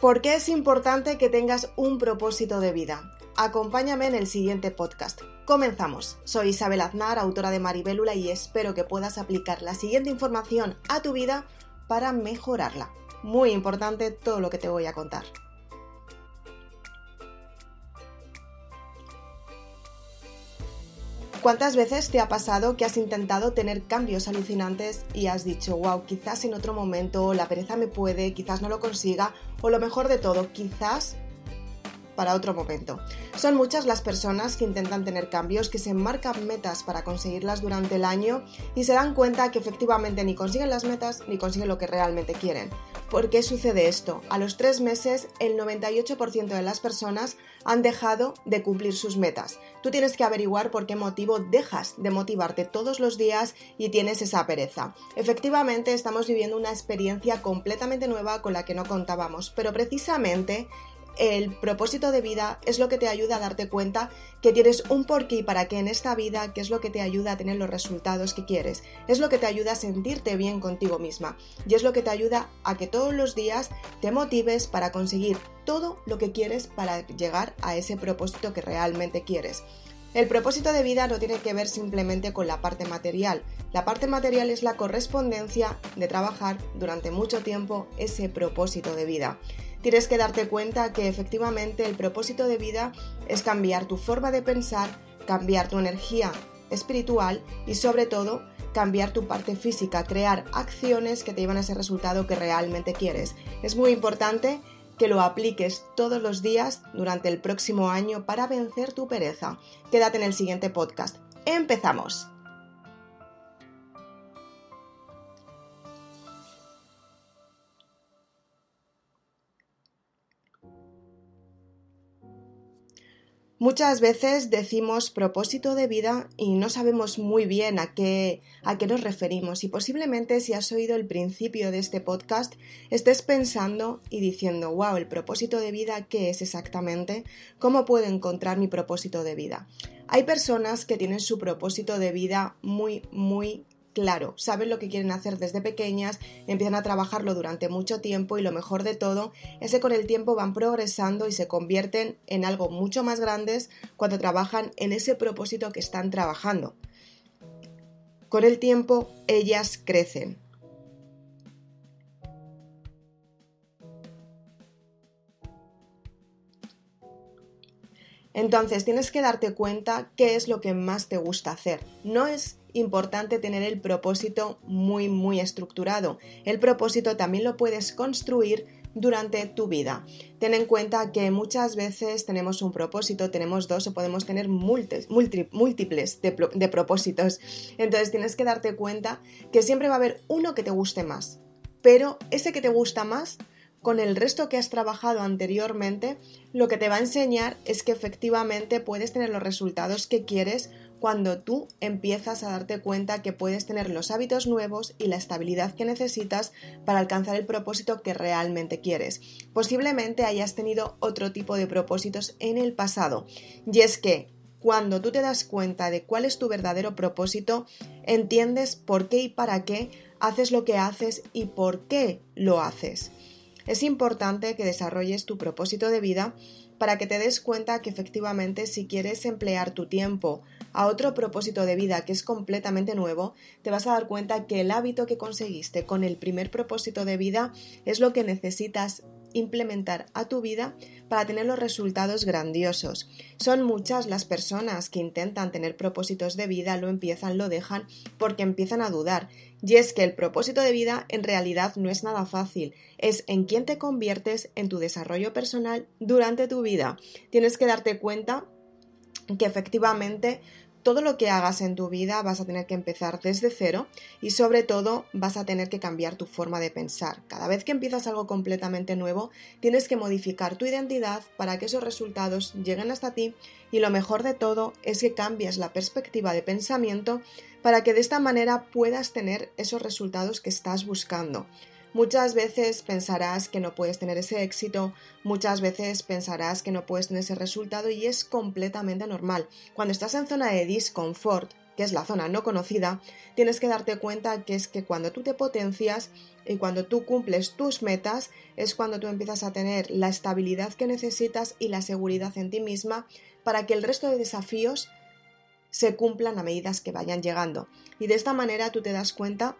¿Por qué es importante que tengas un propósito de vida? Acompáñame en el siguiente podcast. Comenzamos. Soy Isabel Aznar, autora de Maribélula, y espero que puedas aplicar la siguiente información a tu vida para mejorarla. Muy importante todo lo que te voy a contar. ¿Cuántas veces te ha pasado que has intentado tener cambios alucinantes y has dicho, wow, quizás en otro momento la pereza me puede, quizás no lo consiga, o lo mejor de todo, quizás para otro momento. Son muchas las personas que intentan tener cambios, que se marcan metas para conseguirlas durante el año y se dan cuenta que efectivamente ni consiguen las metas ni consiguen lo que realmente quieren. ¿Por qué sucede esto? A los tres meses el 98% de las personas han dejado de cumplir sus metas. Tú tienes que averiguar por qué motivo dejas de motivarte todos los días y tienes esa pereza. Efectivamente estamos viviendo una experiencia completamente nueva con la que no contábamos, pero precisamente el propósito de vida es lo que te ayuda a darte cuenta que tienes un porqué para qué en esta vida, que es lo que te ayuda a tener los resultados que quieres, es lo que te ayuda a sentirte bien contigo misma y es lo que te ayuda a que todos los días te motives para conseguir todo lo que quieres para llegar a ese propósito que realmente quieres. El propósito de vida no tiene que ver simplemente con la parte material. La parte material es la correspondencia de trabajar durante mucho tiempo ese propósito de vida tienes que darte cuenta que efectivamente el propósito de vida es cambiar tu forma de pensar, cambiar tu energía espiritual y sobre todo cambiar tu parte física, crear acciones que te llevan a ese resultado que realmente quieres. Es muy importante que lo apliques todos los días durante el próximo año para vencer tu pereza. Quédate en el siguiente podcast. ¡Empezamos! Muchas veces decimos propósito de vida y no sabemos muy bien a qué, a qué nos referimos y posiblemente si has oído el principio de este podcast estés pensando y diciendo, wow, el propósito de vida, ¿qué es exactamente? ¿Cómo puedo encontrar mi propósito de vida? Hay personas que tienen su propósito de vida muy, muy claro, saben lo que quieren hacer desde pequeñas, empiezan a trabajarlo durante mucho tiempo y lo mejor de todo es que con el tiempo van progresando y se convierten en algo mucho más grandes cuando trabajan en ese propósito que están trabajando. Con el tiempo ellas crecen, Entonces tienes que darte cuenta qué es lo que más te gusta hacer. No es importante tener el propósito muy muy estructurado. El propósito también lo puedes construir durante tu vida. Ten en cuenta que muchas veces tenemos un propósito, tenemos dos o podemos tener múltiples de, de propósitos. Entonces tienes que darte cuenta que siempre va a haber uno que te guste más. Pero ese que te gusta más con el resto que has trabajado anteriormente, lo que te va a enseñar es que efectivamente puedes tener los resultados que quieres cuando tú empiezas a darte cuenta que puedes tener los hábitos nuevos y la estabilidad que necesitas para alcanzar el propósito que realmente quieres. Posiblemente hayas tenido otro tipo de propósitos en el pasado y es que cuando tú te das cuenta de cuál es tu verdadero propósito, entiendes por qué y para qué haces lo que haces y por qué lo haces. Es importante que desarrolles tu propósito de vida para que te des cuenta que efectivamente si quieres emplear tu tiempo a otro propósito de vida que es completamente nuevo, te vas a dar cuenta que el hábito que conseguiste con el primer propósito de vida es lo que necesitas implementar a tu vida para tener los resultados grandiosos. Son muchas las personas que intentan tener propósitos de vida, lo empiezan, lo dejan porque empiezan a dudar. Y es que el propósito de vida en realidad no es nada fácil, es en quién te conviertes en tu desarrollo personal durante tu vida. Tienes que darte cuenta que efectivamente todo lo que hagas en tu vida vas a tener que empezar desde cero y sobre todo vas a tener que cambiar tu forma de pensar. Cada vez que empiezas algo completamente nuevo, tienes que modificar tu identidad para que esos resultados lleguen hasta ti y lo mejor de todo es que cambies la perspectiva de pensamiento para que de esta manera puedas tener esos resultados que estás buscando. Muchas veces pensarás que no puedes tener ese éxito, muchas veces pensarás que no puedes tener ese resultado y es completamente normal. Cuando estás en zona de disconfort, que es la zona no conocida, tienes que darte cuenta que es que cuando tú te potencias y cuando tú cumples tus metas, es cuando tú empiezas a tener la estabilidad que necesitas y la seguridad en ti misma para que el resto de desafíos se cumplan a medida que vayan llegando. Y de esta manera tú te das cuenta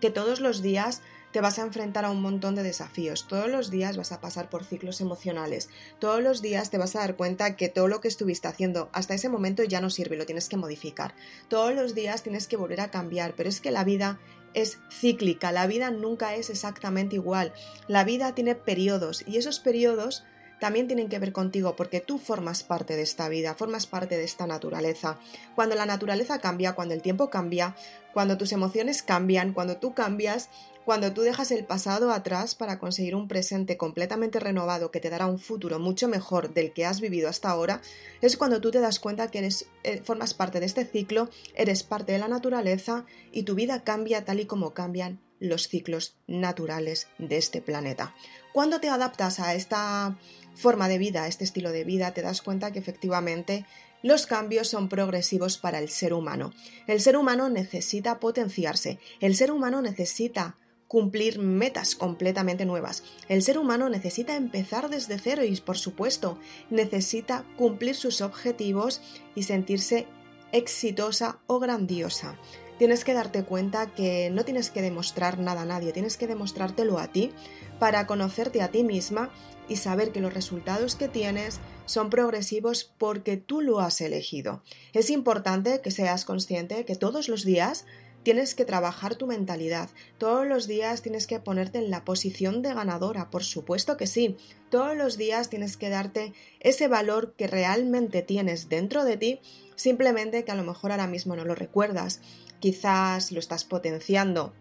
que todos los días te vas a enfrentar a un montón de desafíos, todos los días vas a pasar por ciclos emocionales, todos los días te vas a dar cuenta que todo lo que estuviste haciendo hasta ese momento ya no sirve, lo tienes que modificar, todos los días tienes que volver a cambiar, pero es que la vida es cíclica, la vida nunca es exactamente igual, la vida tiene periodos y esos periodos también tienen que ver contigo porque tú formas parte de esta vida, formas parte de esta naturaleza. Cuando la naturaleza cambia, cuando el tiempo cambia, cuando tus emociones cambian, cuando tú cambias, cuando tú dejas el pasado atrás para conseguir un presente completamente renovado que te dará un futuro mucho mejor del que has vivido hasta ahora, es cuando tú te das cuenta que eres, eh, formas parte de este ciclo, eres parte de la naturaleza y tu vida cambia tal y como cambian los ciclos naturales de este planeta. Cuando te adaptas a esta forma de vida, este estilo de vida, te das cuenta que efectivamente los cambios son progresivos para el ser humano. El ser humano necesita potenciarse, el ser humano necesita cumplir metas completamente nuevas. El ser humano necesita empezar desde cero y, por supuesto, necesita cumplir sus objetivos y sentirse exitosa o grandiosa. Tienes que darte cuenta que no tienes que demostrar nada a nadie, tienes que demostrártelo a ti para conocerte a ti misma y saber que los resultados que tienes son progresivos porque tú lo has elegido. Es importante que seas consciente que todos los días tienes que trabajar tu mentalidad. Todos los días tienes que ponerte en la posición de ganadora, por supuesto que sí. Todos los días tienes que darte ese valor que realmente tienes dentro de ti, simplemente que a lo mejor ahora mismo no lo recuerdas. Quizás lo estás potenciando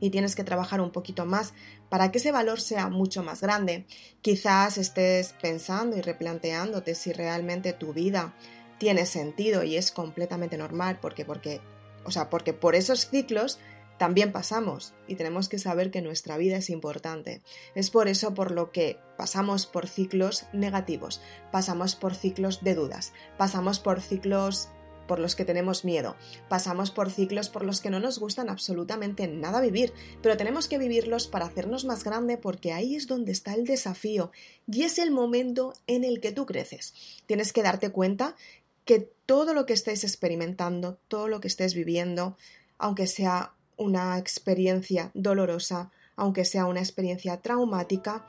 y tienes que trabajar un poquito más para que ese valor sea mucho más grande. Quizás estés pensando y replanteándote si realmente tu vida tiene sentido y es completamente normal porque porque o sea, porque por esos ciclos también pasamos y tenemos que saber que nuestra vida es importante. Es por eso por lo que pasamos por ciclos negativos, pasamos por ciclos de dudas, pasamos por ciclos por los que tenemos miedo, pasamos por ciclos por los que no nos gustan absolutamente nada vivir, pero tenemos que vivirlos para hacernos más grande porque ahí es donde está el desafío y es el momento en el que tú creces. Tienes que darte cuenta que todo lo que estés experimentando, todo lo que estés viviendo, aunque sea una experiencia dolorosa, aunque sea una experiencia traumática,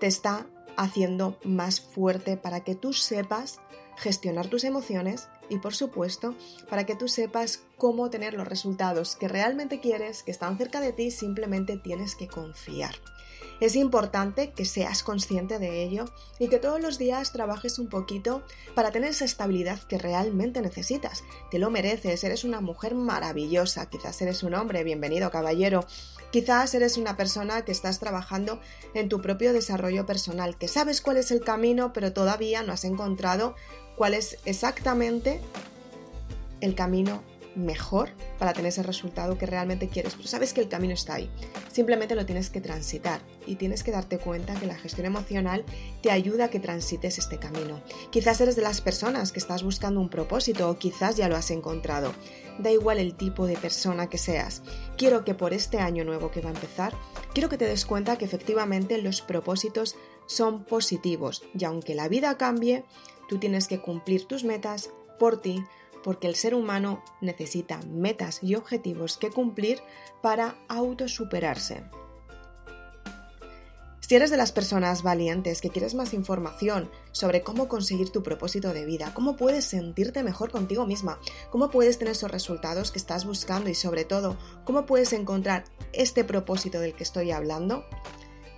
te está haciendo más fuerte para que tú sepas gestionar tus emociones y por supuesto para que tú sepas cómo tener los resultados que realmente quieres, que están cerca de ti, simplemente tienes que confiar. Es importante que seas consciente de ello y que todos los días trabajes un poquito para tener esa estabilidad que realmente necesitas. Te lo mereces, eres una mujer maravillosa, quizás eres un hombre, bienvenido caballero, quizás eres una persona que estás trabajando en tu propio desarrollo personal, que sabes cuál es el camino, pero todavía no has encontrado cuál es exactamente el camino mejor para tener ese resultado que realmente quieres, pero sabes que el camino está ahí. Simplemente lo tienes que transitar y tienes que darte cuenta que la gestión emocional te ayuda a que transites este camino. Quizás eres de las personas que estás buscando un propósito o quizás ya lo has encontrado. Da igual el tipo de persona que seas. Quiero que por este año nuevo que va a empezar, quiero que te des cuenta que efectivamente los propósitos son positivos y aunque la vida cambie, tú tienes que cumplir tus metas por ti porque el ser humano necesita metas y objetivos que cumplir para autosuperarse. Si eres de las personas valientes que quieres más información sobre cómo conseguir tu propósito de vida, cómo puedes sentirte mejor contigo misma, cómo puedes tener esos resultados que estás buscando y sobre todo cómo puedes encontrar este propósito del que estoy hablando,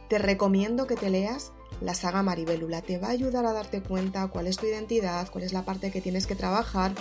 te recomiendo que te leas la saga Maribelula. Te va a ayudar a darte cuenta cuál es tu identidad, cuál es la parte que tienes que trabajar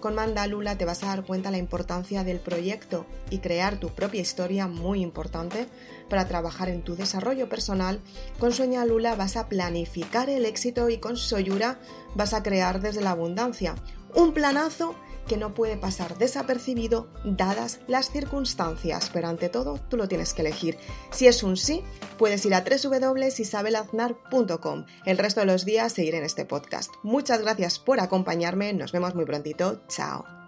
con Mandalula te vas a dar cuenta la importancia del proyecto y crear tu propia historia muy importante para trabajar en tu desarrollo personal. Con Sueña Lula vas a planificar el éxito y con Soyura vas a crear desde la abundancia. Un planazo que no puede pasar desapercibido dadas las circunstancias, pero ante todo tú lo tienes que elegir. Si es un sí, puedes ir a www.isabelaznar.com. El resto de los días seguiré en este podcast. Muchas gracias por acompañarme, nos vemos muy prontito, chao.